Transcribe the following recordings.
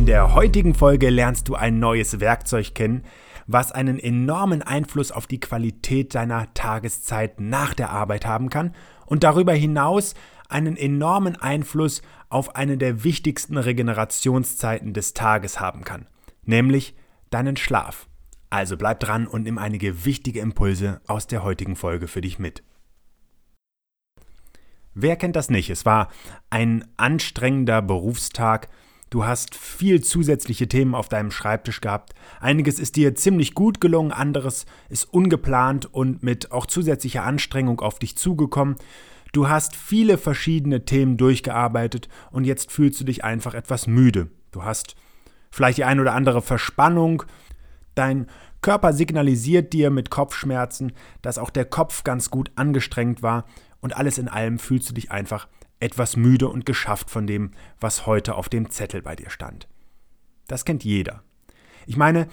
In der heutigen Folge lernst du ein neues Werkzeug kennen, was einen enormen Einfluss auf die Qualität deiner Tageszeit nach der Arbeit haben kann und darüber hinaus einen enormen Einfluss auf eine der wichtigsten Regenerationszeiten des Tages haben kann, nämlich deinen Schlaf. Also bleib dran und nimm einige wichtige Impulse aus der heutigen Folge für dich mit. Wer kennt das nicht? Es war ein anstrengender Berufstag, Du hast viel zusätzliche Themen auf deinem Schreibtisch gehabt. Einiges ist dir ziemlich gut gelungen, anderes ist ungeplant und mit auch zusätzlicher Anstrengung auf dich zugekommen. Du hast viele verschiedene Themen durchgearbeitet und jetzt fühlst du dich einfach etwas müde. Du hast vielleicht die ein oder andere Verspannung. Dein Körper signalisiert dir mit Kopfschmerzen, dass auch der Kopf ganz gut angestrengt war und alles in allem fühlst du dich einfach etwas müde und geschafft von dem, was heute auf dem Zettel bei dir stand. Das kennt jeder. Ich meine,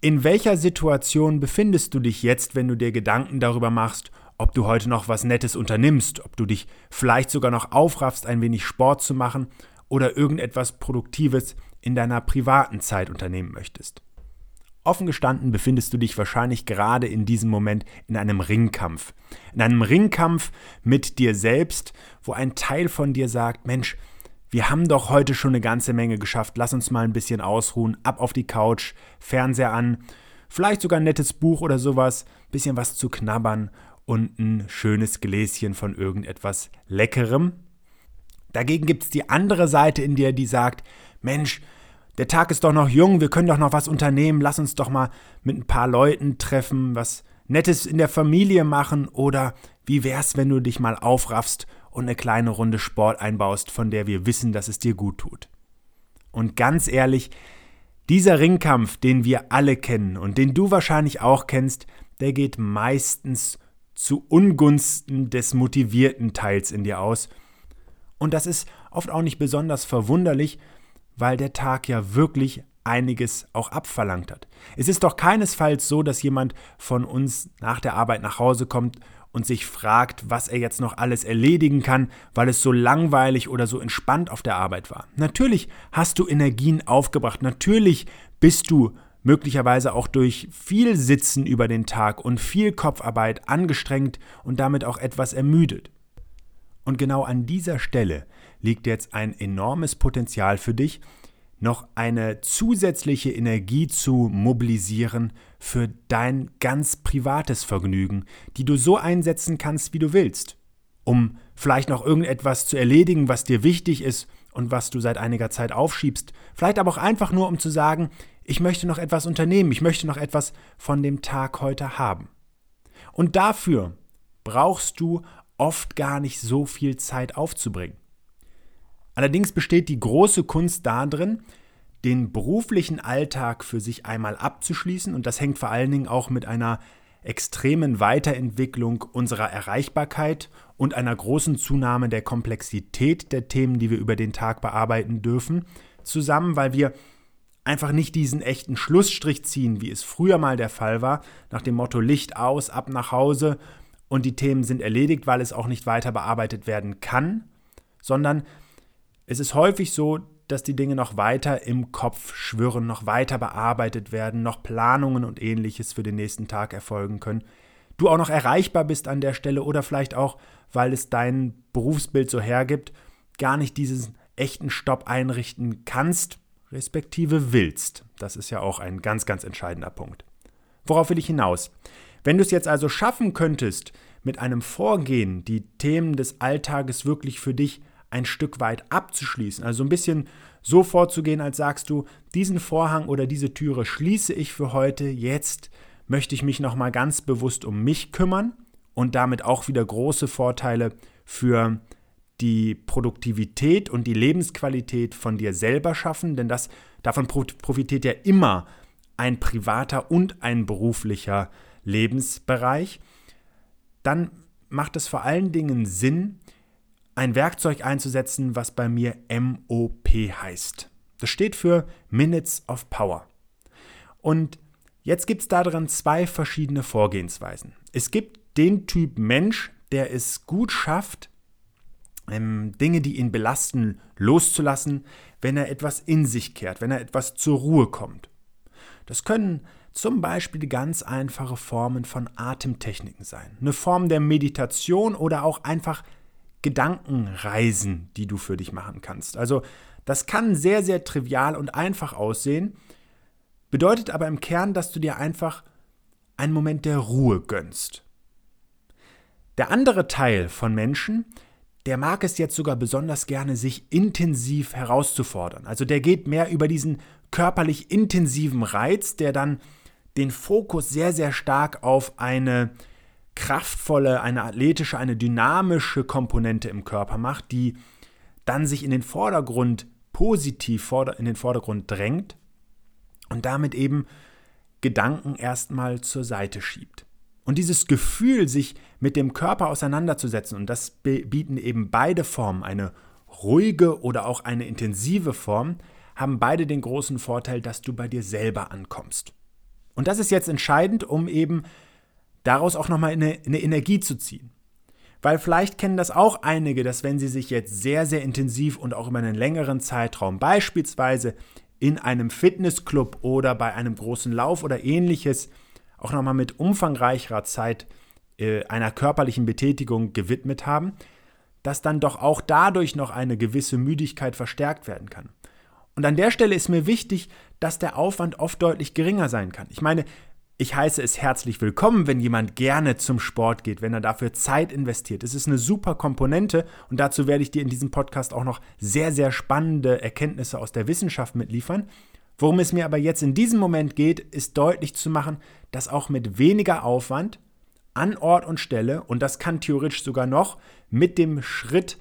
in welcher Situation befindest du dich jetzt, wenn du dir Gedanken darüber machst, ob du heute noch was Nettes unternimmst, ob du dich vielleicht sogar noch aufraffst, ein wenig Sport zu machen oder irgendetwas Produktives in deiner privaten Zeit unternehmen möchtest? Offen gestanden befindest du dich wahrscheinlich gerade in diesem Moment in einem Ringkampf. In einem Ringkampf mit dir selbst, wo ein Teil von dir sagt, Mensch, wir haben doch heute schon eine ganze Menge geschafft, lass uns mal ein bisschen ausruhen, ab auf die Couch, Fernseher an, vielleicht sogar ein nettes Buch oder sowas, bisschen was zu knabbern und ein schönes Gläschen von irgendetwas Leckerem. Dagegen gibt es die andere Seite in dir, die sagt, Mensch, der Tag ist doch noch jung, wir können doch noch was unternehmen, lass uns doch mal mit ein paar Leuten treffen, was Nettes in der Familie machen oder wie wär's, wenn du dich mal aufraffst und eine kleine Runde Sport einbaust, von der wir wissen, dass es dir gut tut. Und ganz ehrlich, dieser Ringkampf, den wir alle kennen und den du wahrscheinlich auch kennst, der geht meistens zu Ungunsten des motivierten Teils in dir aus. Und das ist oft auch nicht besonders verwunderlich, weil der Tag ja wirklich einiges auch abverlangt hat. Es ist doch keinesfalls so, dass jemand von uns nach der Arbeit nach Hause kommt und sich fragt, was er jetzt noch alles erledigen kann, weil es so langweilig oder so entspannt auf der Arbeit war. Natürlich hast du Energien aufgebracht, natürlich bist du möglicherweise auch durch viel Sitzen über den Tag und viel Kopfarbeit angestrengt und damit auch etwas ermüdet. Und genau an dieser Stelle liegt jetzt ein enormes Potenzial für dich, noch eine zusätzliche Energie zu mobilisieren für dein ganz privates Vergnügen, die du so einsetzen kannst, wie du willst, um vielleicht noch irgendetwas zu erledigen, was dir wichtig ist und was du seit einiger Zeit aufschiebst, vielleicht aber auch einfach nur, um zu sagen, ich möchte noch etwas unternehmen, ich möchte noch etwas von dem Tag heute haben. Und dafür brauchst du oft gar nicht so viel Zeit aufzubringen. Allerdings besteht die große Kunst darin, den beruflichen Alltag für sich einmal abzuschließen. Und das hängt vor allen Dingen auch mit einer extremen Weiterentwicklung unserer Erreichbarkeit und einer großen Zunahme der Komplexität der Themen, die wir über den Tag bearbeiten dürfen, zusammen, weil wir einfach nicht diesen echten Schlussstrich ziehen, wie es früher mal der Fall war, nach dem Motto Licht aus, ab nach Hause und die Themen sind erledigt, weil es auch nicht weiter bearbeitet werden kann, sondern es ist häufig so, dass die Dinge noch weiter im Kopf schwirren, noch weiter bearbeitet werden, noch Planungen und ähnliches für den nächsten Tag erfolgen können. Du auch noch erreichbar bist an der Stelle oder vielleicht auch, weil es dein Berufsbild so hergibt, gar nicht diesen echten Stopp einrichten kannst, respektive willst. Das ist ja auch ein ganz, ganz entscheidender Punkt. Worauf will ich hinaus? Wenn du es jetzt also schaffen könntest, mit einem Vorgehen die Themen des Alltages wirklich für dich ein Stück weit abzuschließen. Also ein bisschen so vorzugehen, als sagst du, diesen Vorhang oder diese Türe schließe ich für heute. Jetzt möchte ich mich nochmal ganz bewusst um mich kümmern und damit auch wieder große Vorteile für die Produktivität und die Lebensqualität von dir selber schaffen, denn das, davon profitiert ja immer ein privater und ein beruflicher Lebensbereich, dann macht es vor allen Dingen Sinn, ein Werkzeug einzusetzen, was bei mir MOP heißt. Das steht für Minutes of Power. Und jetzt gibt es darin zwei verschiedene Vorgehensweisen. Es gibt den Typ Mensch, der es gut schafft, ähm, Dinge, die ihn belasten, loszulassen, wenn er etwas in sich kehrt, wenn er etwas zur Ruhe kommt. Das können zum Beispiel ganz einfache Formen von Atemtechniken sein. Eine Form der Meditation oder auch einfach Gedankenreisen, die du für dich machen kannst. Also das kann sehr, sehr trivial und einfach aussehen, bedeutet aber im Kern, dass du dir einfach einen Moment der Ruhe gönnst. Der andere Teil von Menschen, der mag es jetzt sogar besonders gerne, sich intensiv herauszufordern. Also der geht mehr über diesen körperlich intensiven Reiz, der dann den Fokus sehr, sehr stark auf eine kraftvolle, eine athletische, eine dynamische Komponente im Körper macht, die dann sich in den Vordergrund positiv in den Vordergrund drängt und damit eben Gedanken erstmal zur Seite schiebt. Und dieses Gefühl, sich mit dem Körper auseinanderzusetzen, und das bieten eben beide Formen, eine ruhige oder auch eine intensive Form, haben beide den großen Vorteil, dass du bei dir selber ankommst. Und das ist jetzt entscheidend, um eben daraus auch nochmal eine, eine Energie zu ziehen. Weil vielleicht kennen das auch einige, dass wenn sie sich jetzt sehr, sehr intensiv und auch über einen längeren Zeitraum beispielsweise in einem Fitnessclub oder bei einem großen Lauf oder ähnliches auch nochmal mit umfangreicherer Zeit äh, einer körperlichen Betätigung gewidmet haben, dass dann doch auch dadurch noch eine gewisse Müdigkeit verstärkt werden kann. Und an der Stelle ist mir wichtig, dass der Aufwand oft deutlich geringer sein kann. Ich meine, ich heiße es herzlich willkommen, wenn jemand gerne zum Sport geht, wenn er dafür Zeit investiert. Es ist eine super Komponente und dazu werde ich dir in diesem Podcast auch noch sehr, sehr spannende Erkenntnisse aus der Wissenschaft mitliefern. Worum es mir aber jetzt in diesem Moment geht, ist deutlich zu machen, dass auch mit weniger Aufwand an Ort und Stelle, und das kann theoretisch sogar noch mit dem Schritt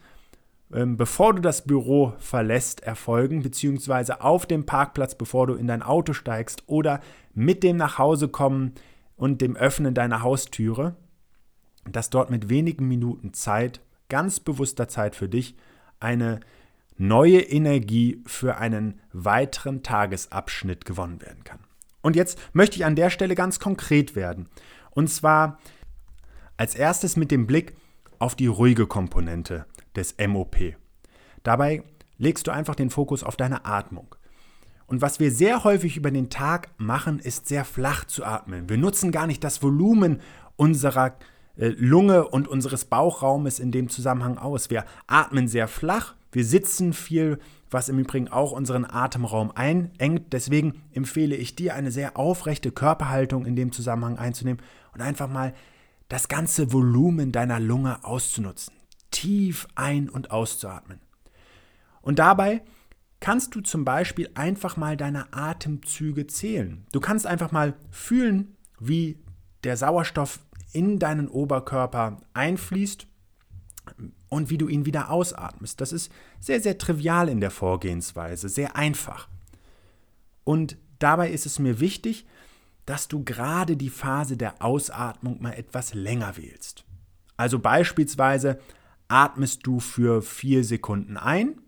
bevor du das Büro verlässt, erfolgen, beziehungsweise auf dem Parkplatz, bevor du in dein Auto steigst oder mit dem Nachhausekommen und dem Öffnen deiner Haustüre, dass dort mit wenigen Minuten Zeit, ganz bewusster Zeit für dich, eine neue Energie für einen weiteren Tagesabschnitt gewonnen werden kann. Und jetzt möchte ich an der Stelle ganz konkret werden. Und zwar als erstes mit dem Blick auf die ruhige Komponente des MOP. Dabei legst du einfach den Fokus auf deine Atmung. Und was wir sehr häufig über den Tag machen, ist sehr flach zu atmen. Wir nutzen gar nicht das Volumen unserer äh, Lunge und unseres Bauchraumes in dem Zusammenhang aus. Wir atmen sehr flach, wir sitzen viel, was im Übrigen auch unseren Atemraum einengt. Deswegen empfehle ich dir, eine sehr aufrechte Körperhaltung in dem Zusammenhang einzunehmen und einfach mal das ganze Volumen deiner Lunge auszunutzen tief ein- und auszuatmen. Und dabei kannst du zum Beispiel einfach mal deine Atemzüge zählen. Du kannst einfach mal fühlen, wie der Sauerstoff in deinen Oberkörper einfließt und wie du ihn wieder ausatmest. Das ist sehr, sehr trivial in der Vorgehensweise, sehr einfach. Und dabei ist es mir wichtig, dass du gerade die Phase der Ausatmung mal etwas länger wählst. Also beispielsweise atmest du für vier Sekunden ein,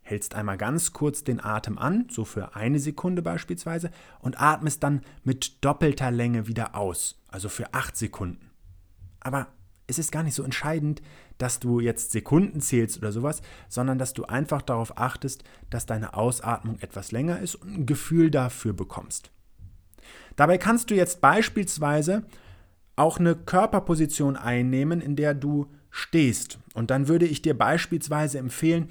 hältst einmal ganz kurz den Atem an, so für eine Sekunde beispielsweise, und atmest dann mit doppelter Länge wieder aus, also für acht Sekunden. Aber es ist gar nicht so entscheidend, dass du jetzt Sekunden zählst oder sowas, sondern dass du einfach darauf achtest, dass deine Ausatmung etwas länger ist und ein Gefühl dafür bekommst. Dabei kannst du jetzt beispielsweise auch eine Körperposition einnehmen, in der du stehst. Und dann würde ich dir beispielsweise empfehlen,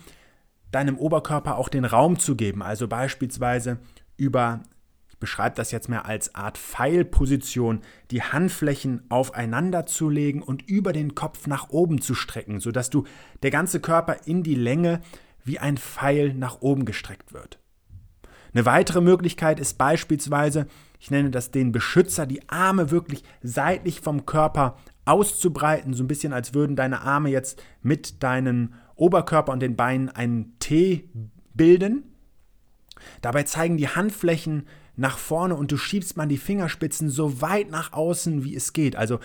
deinem Oberkörper auch den Raum zu geben. Also beispielsweise über, ich beschreibe das jetzt mehr als Art Pfeilposition, die Handflächen aufeinander zu legen und über den Kopf nach oben zu strecken, sodass du der ganze Körper in die Länge wie ein Pfeil nach oben gestreckt wird. Eine weitere Möglichkeit ist beispielsweise, ich nenne das den Beschützer, die Arme wirklich seitlich vom Körper auszubreiten, so ein bisschen als würden deine Arme jetzt mit deinen Oberkörper und den Beinen einen T bilden. Dabei zeigen die Handflächen nach vorne und du schiebst mal die Fingerspitzen so weit nach außen, wie es geht. Also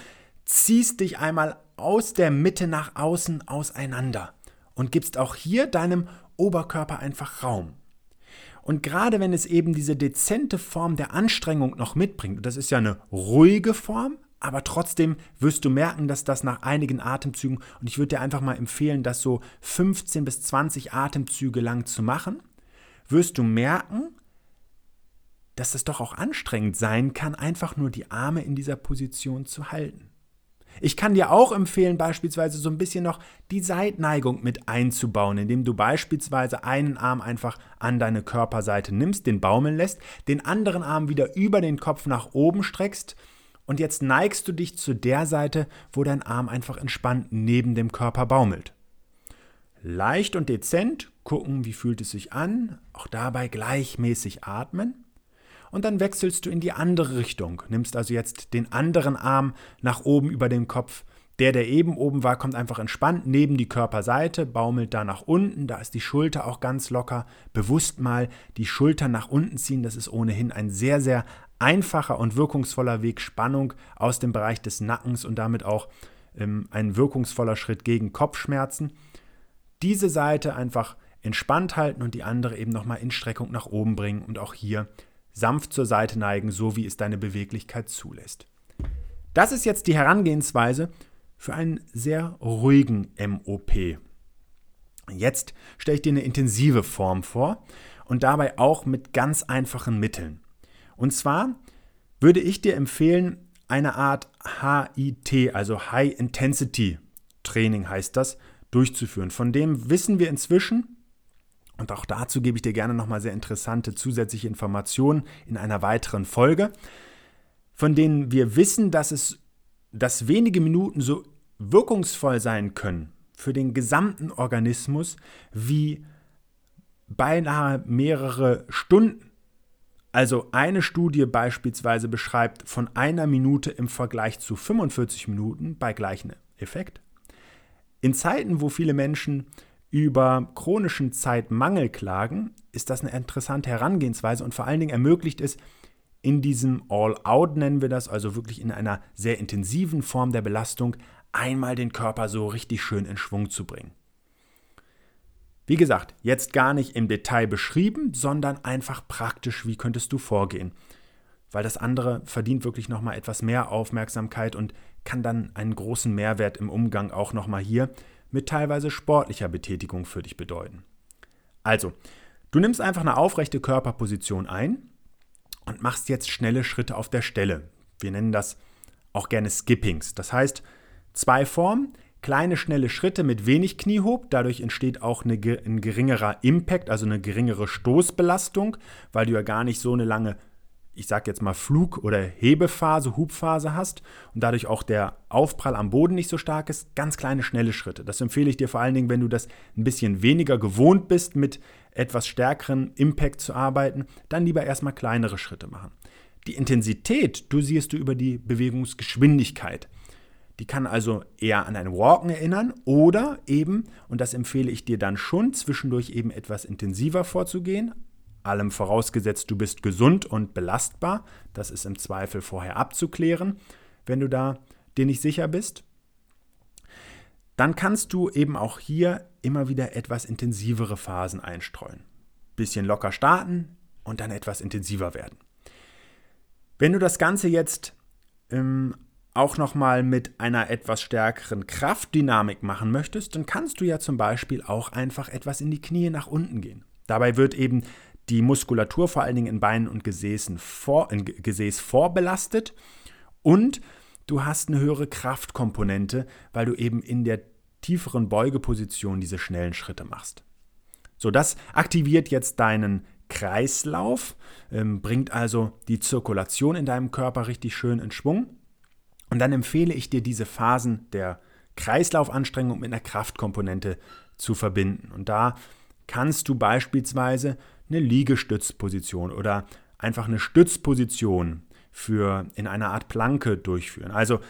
ziehst dich einmal aus der Mitte nach außen auseinander und gibst auch hier deinem Oberkörper einfach Raum. Und gerade wenn es eben diese dezente Form der Anstrengung noch mitbringt, und das ist ja eine ruhige Form, aber trotzdem wirst du merken, dass das nach einigen Atemzügen, und ich würde dir einfach mal empfehlen, das so 15 bis 20 Atemzüge lang zu machen, wirst du merken, dass es doch auch anstrengend sein kann, einfach nur die Arme in dieser Position zu halten. Ich kann dir auch empfehlen, beispielsweise so ein bisschen noch die Seitneigung mit einzubauen, indem du beispielsweise einen Arm einfach an deine Körperseite nimmst, den baumeln lässt, den anderen Arm wieder über den Kopf nach oben streckst und jetzt neigst du dich zu der Seite, wo dein Arm einfach entspannt neben dem Körper baumelt. Leicht und dezent gucken, wie fühlt es sich an, auch dabei gleichmäßig atmen und dann wechselst du in die andere Richtung. Nimmst also jetzt den anderen Arm nach oben über den Kopf. Der, der eben oben war, kommt einfach entspannt neben die Körperseite, baumelt da nach unten, da ist die Schulter auch ganz locker. Bewusst mal die Schulter nach unten ziehen, das ist ohnehin ein sehr, sehr einfacher und wirkungsvoller Weg, Spannung aus dem Bereich des Nackens und damit auch ähm, ein wirkungsvoller Schritt gegen Kopfschmerzen. Diese Seite einfach entspannt halten und die andere eben nochmal in Streckung nach oben bringen und auch hier sanft zur Seite neigen, so wie es deine Beweglichkeit zulässt. Das ist jetzt die Herangehensweise für einen sehr ruhigen MOP. Jetzt stelle ich dir eine intensive Form vor und dabei auch mit ganz einfachen Mitteln. Und zwar würde ich dir empfehlen, eine Art HIT, also High Intensity Training heißt das, durchzuführen. Von dem wissen wir inzwischen, und auch dazu gebe ich dir gerne nochmal sehr interessante zusätzliche Informationen in einer weiteren Folge, von denen wir wissen, dass es, dass wenige Minuten so wirkungsvoll sein können für den gesamten Organismus wie beinahe mehrere Stunden. Also eine Studie beispielsweise beschreibt von einer Minute im Vergleich zu 45 Minuten bei gleichem Effekt. In Zeiten, wo viele Menschen über chronischen Zeitmangel klagen, ist das eine interessante Herangehensweise und vor allen Dingen ermöglicht es, in diesem All-Out nennen wir das, also wirklich in einer sehr intensiven Form der Belastung, einmal den Körper so richtig schön in Schwung zu bringen. Wie gesagt, jetzt gar nicht im Detail beschrieben, sondern einfach praktisch, wie könntest du vorgehen. Weil das andere verdient wirklich nochmal etwas mehr Aufmerksamkeit und kann dann einen großen Mehrwert im Umgang auch nochmal hier mit teilweise sportlicher Betätigung für dich bedeuten. Also, du nimmst einfach eine aufrechte Körperposition ein und machst jetzt schnelle Schritte auf der Stelle. Wir nennen das auch gerne Skippings. Das heißt, zwei Formen, kleine schnelle Schritte mit wenig Kniehob, dadurch entsteht auch eine, ein geringerer Impact, also eine geringere Stoßbelastung, weil du ja gar nicht so eine lange ich sage jetzt mal Flug- oder Hebephase, Hubphase hast und dadurch auch der Aufprall am Boden nicht so stark ist, ganz kleine, schnelle Schritte. Das empfehle ich dir vor allen Dingen, wenn du das ein bisschen weniger gewohnt bist, mit etwas stärkeren Impact zu arbeiten, dann lieber erstmal kleinere Schritte machen. Die Intensität dosierst du über die Bewegungsgeschwindigkeit. Die kann also eher an ein Walken erinnern oder eben, und das empfehle ich dir dann schon, zwischendurch eben etwas intensiver vorzugehen, allem vorausgesetzt, du bist gesund und belastbar. Das ist im Zweifel vorher abzuklären, wenn du da dir nicht sicher bist. Dann kannst du eben auch hier immer wieder etwas intensivere Phasen einstreuen. Bisschen locker starten und dann etwas intensiver werden. Wenn du das Ganze jetzt ähm, auch nochmal mit einer etwas stärkeren Kraftdynamik machen möchtest, dann kannst du ja zum Beispiel auch einfach etwas in die Knie nach unten gehen. Dabei wird eben die Muskulatur vor allen Dingen in Beinen und Gesäßen vor, in Gesäß vorbelastet und du hast eine höhere Kraftkomponente, weil du eben in der tieferen Beugeposition diese schnellen Schritte machst. So, das aktiviert jetzt deinen Kreislauf, ähm, bringt also die Zirkulation in deinem Körper richtig schön in Schwung. Und dann empfehle ich dir, diese Phasen der Kreislaufanstrengung mit einer Kraftkomponente zu verbinden. Und da kannst du beispielsweise eine Liegestützposition oder einfach eine Stützposition für in einer Art Planke durchführen. Also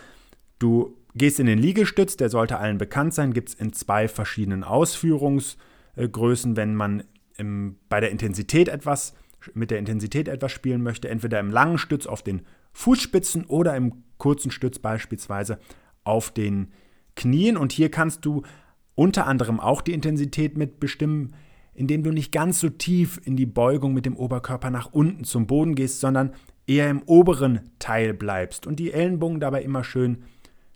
du Gehst in den Liegestütz, der sollte allen bekannt sein, gibt es in zwei verschiedenen Ausführungsgrößen, wenn man im, bei der Intensität etwas, mit der Intensität etwas spielen möchte, entweder im langen Stütz auf den Fußspitzen oder im kurzen Stütz beispielsweise auf den Knien. Und hier kannst du unter anderem auch die Intensität mitbestimmen, indem du nicht ganz so tief in die Beugung mit dem Oberkörper nach unten zum Boden gehst, sondern eher im oberen Teil bleibst und die Ellenbogen dabei immer schön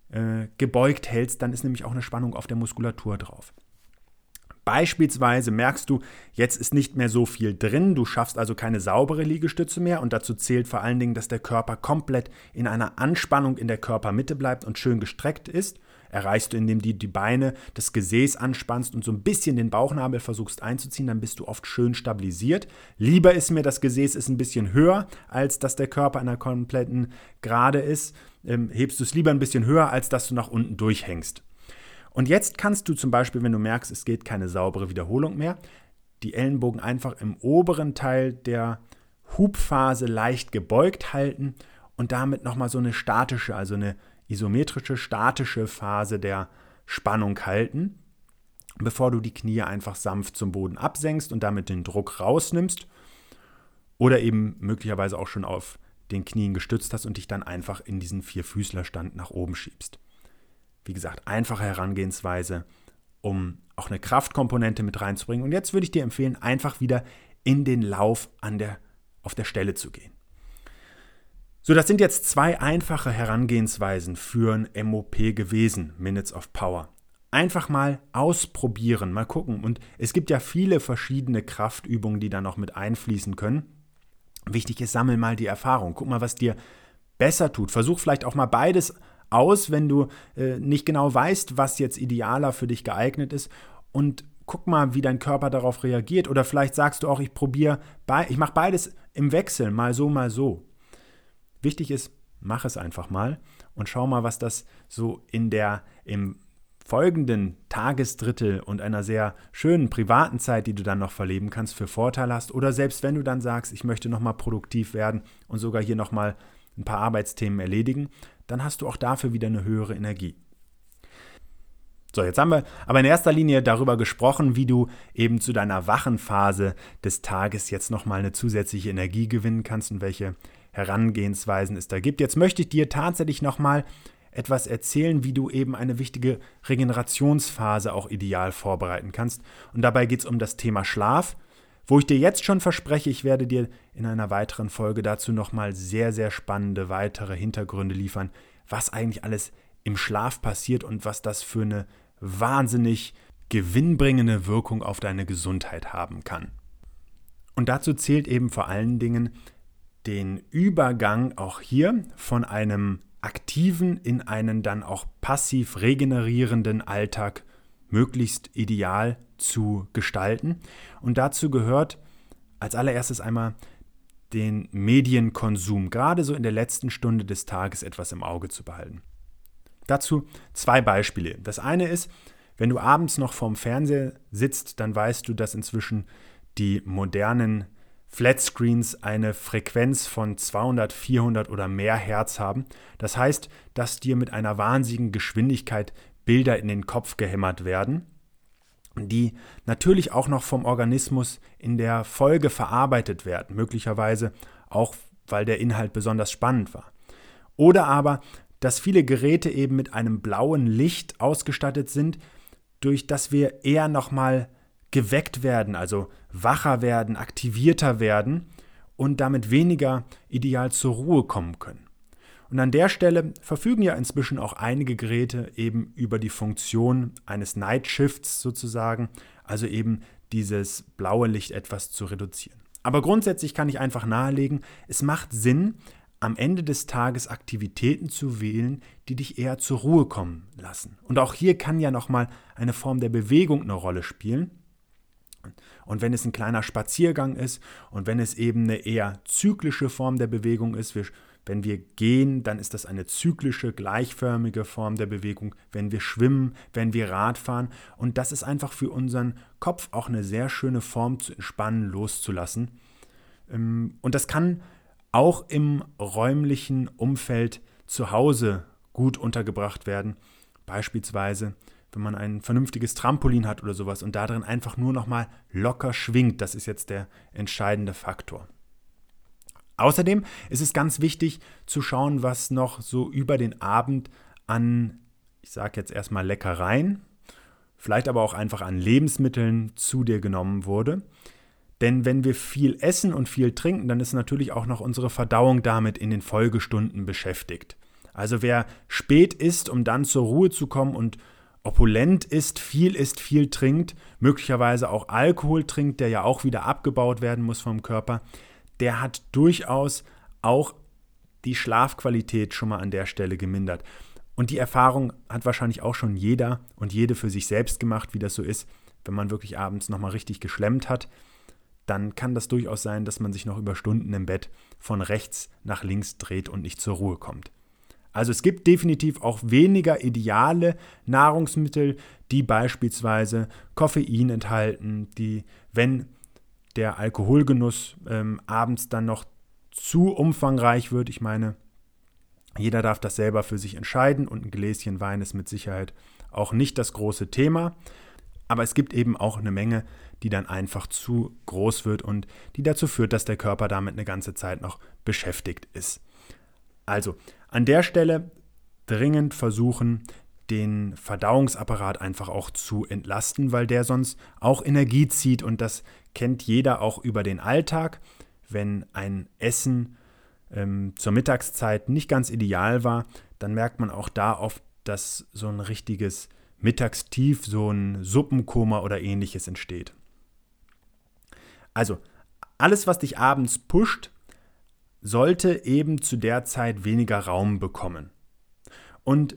äh, gebeugt hältst, dann ist nämlich auch eine Spannung auf der Muskulatur drauf. Beispielsweise merkst du, jetzt ist nicht mehr so viel drin, du schaffst also keine saubere Liegestütze mehr und dazu zählt vor allen Dingen, dass der Körper komplett in einer Anspannung in der Körpermitte bleibt und schön gestreckt ist erreichst du, indem du die Beine, das Gesäß anspannst und so ein bisschen den Bauchnabel versuchst einzuziehen, dann bist du oft schön stabilisiert. Lieber ist mir, das Gesäß ist ein bisschen höher, als dass der Körper in einer kompletten Gerade ist. Ähm, hebst du es lieber ein bisschen höher, als dass du nach unten durchhängst. Und jetzt kannst du zum Beispiel, wenn du merkst, es geht keine saubere Wiederholung mehr, die Ellenbogen einfach im oberen Teil der Hubphase leicht gebeugt halten und damit nochmal so eine statische, also eine isometrische, statische Phase der Spannung halten, bevor du die Knie einfach sanft zum Boden absenkst und damit den Druck rausnimmst oder eben möglicherweise auch schon auf den Knien gestützt hast und dich dann einfach in diesen Vierfüßlerstand nach oben schiebst. Wie gesagt, einfache Herangehensweise, um auch eine Kraftkomponente mit reinzubringen. Und jetzt würde ich dir empfehlen, einfach wieder in den Lauf an der, auf der Stelle zu gehen. So, das sind jetzt zwei einfache Herangehensweisen für ein MOP gewesen, Minutes of Power. Einfach mal ausprobieren, mal gucken. Und es gibt ja viele verschiedene Kraftübungen, die da noch mit einfließen können. Wichtig ist, sammel mal die Erfahrung. Guck mal, was dir besser tut. Versuch vielleicht auch mal beides aus, wenn du äh, nicht genau weißt, was jetzt idealer für dich geeignet ist. Und guck mal, wie dein Körper darauf reagiert. Oder vielleicht sagst du auch, ich probiere, ich mache beides im Wechsel, mal so, mal so. Wichtig ist, mach es einfach mal und schau mal, was das so in der im folgenden Tagesdrittel und einer sehr schönen privaten Zeit, die du dann noch verleben kannst, für Vorteil hast. Oder selbst wenn du dann sagst, ich möchte nochmal produktiv werden und sogar hier nochmal ein paar Arbeitsthemen erledigen, dann hast du auch dafür wieder eine höhere Energie. So, jetzt haben wir aber in erster Linie darüber gesprochen, wie du eben zu deiner wachen Phase des Tages jetzt nochmal eine zusätzliche Energie gewinnen kannst und welche Herangehensweisen es da gibt. Jetzt möchte ich dir tatsächlich nochmal etwas erzählen, wie du eben eine wichtige Regenerationsphase auch ideal vorbereiten kannst. Und dabei geht es um das Thema Schlaf, wo ich dir jetzt schon verspreche, ich werde dir in einer weiteren Folge dazu nochmal sehr, sehr spannende weitere Hintergründe liefern, was eigentlich alles im Schlaf passiert und was das für eine wahnsinnig gewinnbringende Wirkung auf deine Gesundheit haben kann. Und dazu zählt eben vor allen Dingen den Übergang auch hier von einem aktiven in einen dann auch passiv regenerierenden Alltag möglichst ideal zu gestalten. Und dazu gehört als allererstes einmal den Medienkonsum, gerade so in der letzten Stunde des Tages etwas im Auge zu behalten. Dazu zwei Beispiele. Das eine ist, wenn du abends noch vorm Fernseher sitzt, dann weißt du, dass inzwischen die modernen Flatscreens eine Frequenz von 200, 400 oder mehr Hertz haben. Das heißt, dass dir mit einer wahnsinnigen Geschwindigkeit Bilder in den Kopf gehämmert werden, die natürlich auch noch vom Organismus in der Folge verarbeitet werden, möglicherweise auch, weil der Inhalt besonders spannend war. Oder aber, dass viele Geräte eben mit einem blauen Licht ausgestattet sind, durch das wir eher nochmal geweckt werden, also wacher werden, aktivierter werden und damit weniger ideal zur Ruhe kommen können. Und an der Stelle verfügen ja inzwischen auch einige Geräte eben über die Funktion eines Night Shifts sozusagen, also eben dieses blaue Licht etwas zu reduzieren. Aber grundsätzlich kann ich einfach nahelegen, es macht Sinn, am Ende des Tages Aktivitäten zu wählen, die dich eher zur Ruhe kommen lassen. Und auch hier kann ja nochmal eine Form der Bewegung eine Rolle spielen. Und wenn es ein kleiner Spaziergang ist und wenn es eben eine eher zyklische Form der Bewegung ist, wir, wenn wir gehen, dann ist das eine zyklische, gleichförmige Form der Bewegung. Wenn wir schwimmen, wenn wir Rad fahren. Und das ist einfach für unseren Kopf auch eine sehr schöne Form zu entspannen, loszulassen. Ähm, und das kann auch im räumlichen Umfeld zu Hause gut untergebracht werden. Beispielsweise, wenn man ein vernünftiges Trampolin hat oder sowas und darin einfach nur noch mal locker schwingt. Das ist jetzt der entscheidende Faktor. Außerdem ist es ganz wichtig zu schauen, was noch so über den Abend an, ich sage jetzt erstmal Leckereien, vielleicht aber auch einfach an Lebensmitteln zu dir genommen wurde. Denn wenn wir viel essen und viel trinken, dann ist natürlich auch noch unsere Verdauung damit in den Folgestunden beschäftigt. Also wer spät isst, um dann zur Ruhe zu kommen und opulent ist, viel isst, viel trinkt, möglicherweise auch Alkohol trinkt, der ja auch wieder abgebaut werden muss vom Körper, der hat durchaus auch die Schlafqualität schon mal an der Stelle gemindert. Und die Erfahrung hat wahrscheinlich auch schon jeder und jede für sich selbst gemacht, wie das so ist, wenn man wirklich abends nochmal richtig geschlemmt hat. Dann kann das durchaus sein, dass man sich noch über Stunden im Bett von rechts nach links dreht und nicht zur Ruhe kommt. Also es gibt definitiv auch weniger ideale Nahrungsmittel, die beispielsweise Koffein enthalten, die, wenn der Alkoholgenuss ähm, abends dann noch zu umfangreich wird. Ich meine, jeder darf das selber für sich entscheiden und ein Gläschen Wein ist mit Sicherheit auch nicht das große Thema. Aber es gibt eben auch eine Menge, die dann einfach zu groß wird und die dazu führt, dass der Körper damit eine ganze Zeit noch beschäftigt ist. Also an der Stelle dringend versuchen, den Verdauungsapparat einfach auch zu entlasten, weil der sonst auch Energie zieht und das kennt jeder auch über den Alltag. Wenn ein Essen ähm, zur Mittagszeit nicht ganz ideal war, dann merkt man auch da oft, dass so ein richtiges Mittagstief, so ein Suppenkoma oder ähnliches entsteht. Also alles, was dich abends pusht, sollte eben zu der Zeit weniger Raum bekommen. Und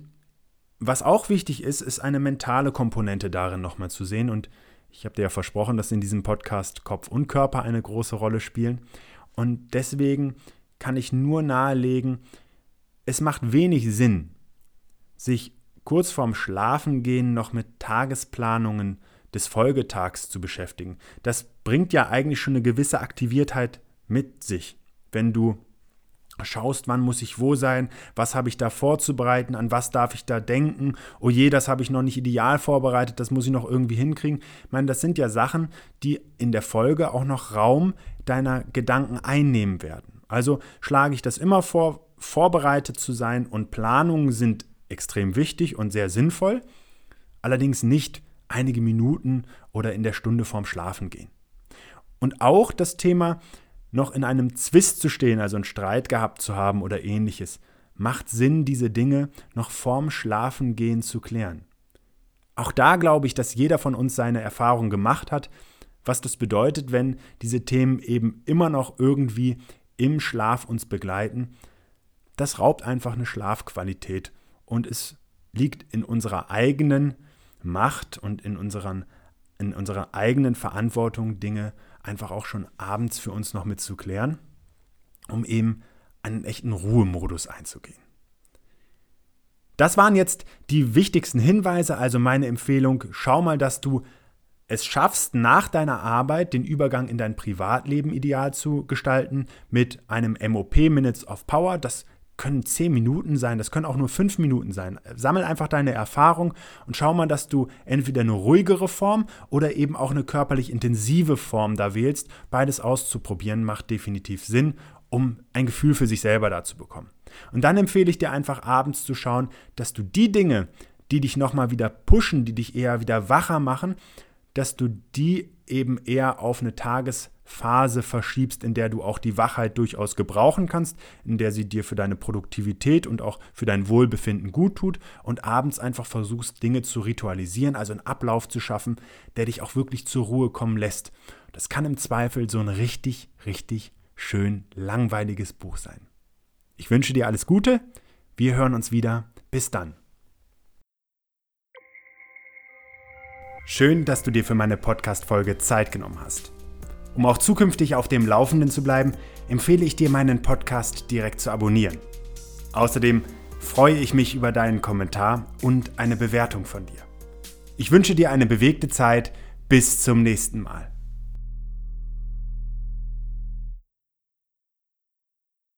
was auch wichtig ist, ist eine mentale Komponente darin nochmal zu sehen. Und ich habe dir ja versprochen, dass in diesem Podcast Kopf und Körper eine große Rolle spielen. Und deswegen kann ich nur nahelegen, es macht wenig Sinn, sich kurz vorm Schlafengehen noch mit Tagesplanungen des Folgetags zu beschäftigen. Das bringt ja eigentlich schon eine gewisse Aktiviertheit mit sich, wenn du schaust, wann muss ich wo sein, was habe ich da vorzubereiten, an was darf ich da denken, oh je, das habe ich noch nicht ideal vorbereitet, das muss ich noch irgendwie hinkriegen. Ich meine, das sind ja Sachen, die in der Folge auch noch Raum deiner Gedanken einnehmen werden. Also schlage ich das immer vor, vorbereitet zu sein und Planungen sind extrem wichtig und sehr sinnvoll, allerdings nicht einige Minuten oder in der Stunde vorm Schlafen gehen. Und auch das Thema, noch in einem Zwist zu stehen, also einen Streit gehabt zu haben oder ähnliches, macht Sinn, diese Dinge noch vorm Schlafengehen zu klären. Auch da glaube ich, dass jeder von uns seine Erfahrung gemacht hat, was das bedeutet, wenn diese Themen eben immer noch irgendwie im Schlaf uns begleiten. Das raubt einfach eine Schlafqualität und es liegt in unserer eigenen Macht und in, unseren, in unserer eigenen Verantwortung, Dinge einfach auch schon abends für uns noch mit zu klären, um eben einen echten Ruhemodus einzugehen. Das waren jetzt die wichtigsten Hinweise, also meine Empfehlung, schau mal, dass du es schaffst, nach deiner Arbeit den Übergang in dein Privatleben ideal zu gestalten mit einem MOP Minutes of Power. Das können zehn Minuten sein, das können auch nur fünf Minuten sein. Sammel einfach deine Erfahrung und schau mal, dass du entweder eine ruhigere Form oder eben auch eine körperlich intensive Form da wählst. Beides auszuprobieren macht definitiv Sinn, um ein Gefühl für sich selber da zu bekommen. Und dann empfehle ich dir einfach abends zu schauen, dass du die Dinge, die dich nochmal wieder pushen, die dich eher wieder wacher machen, dass du die eben eher auf eine Tagesphase verschiebst, in der du auch die Wachheit durchaus gebrauchen kannst, in der sie dir für deine Produktivität und auch für dein Wohlbefinden gut tut und abends einfach versuchst, Dinge zu ritualisieren, also einen Ablauf zu schaffen, der dich auch wirklich zur Ruhe kommen lässt. Das kann im Zweifel so ein richtig, richtig schön langweiliges Buch sein. Ich wünsche dir alles Gute. Wir hören uns wieder. Bis dann. Schön, dass du dir für meine Podcast-Folge Zeit genommen hast. Um auch zukünftig auf dem Laufenden zu bleiben, empfehle ich dir, meinen Podcast direkt zu abonnieren. Außerdem freue ich mich über deinen Kommentar und eine Bewertung von dir. Ich wünsche dir eine bewegte Zeit. Bis zum nächsten Mal.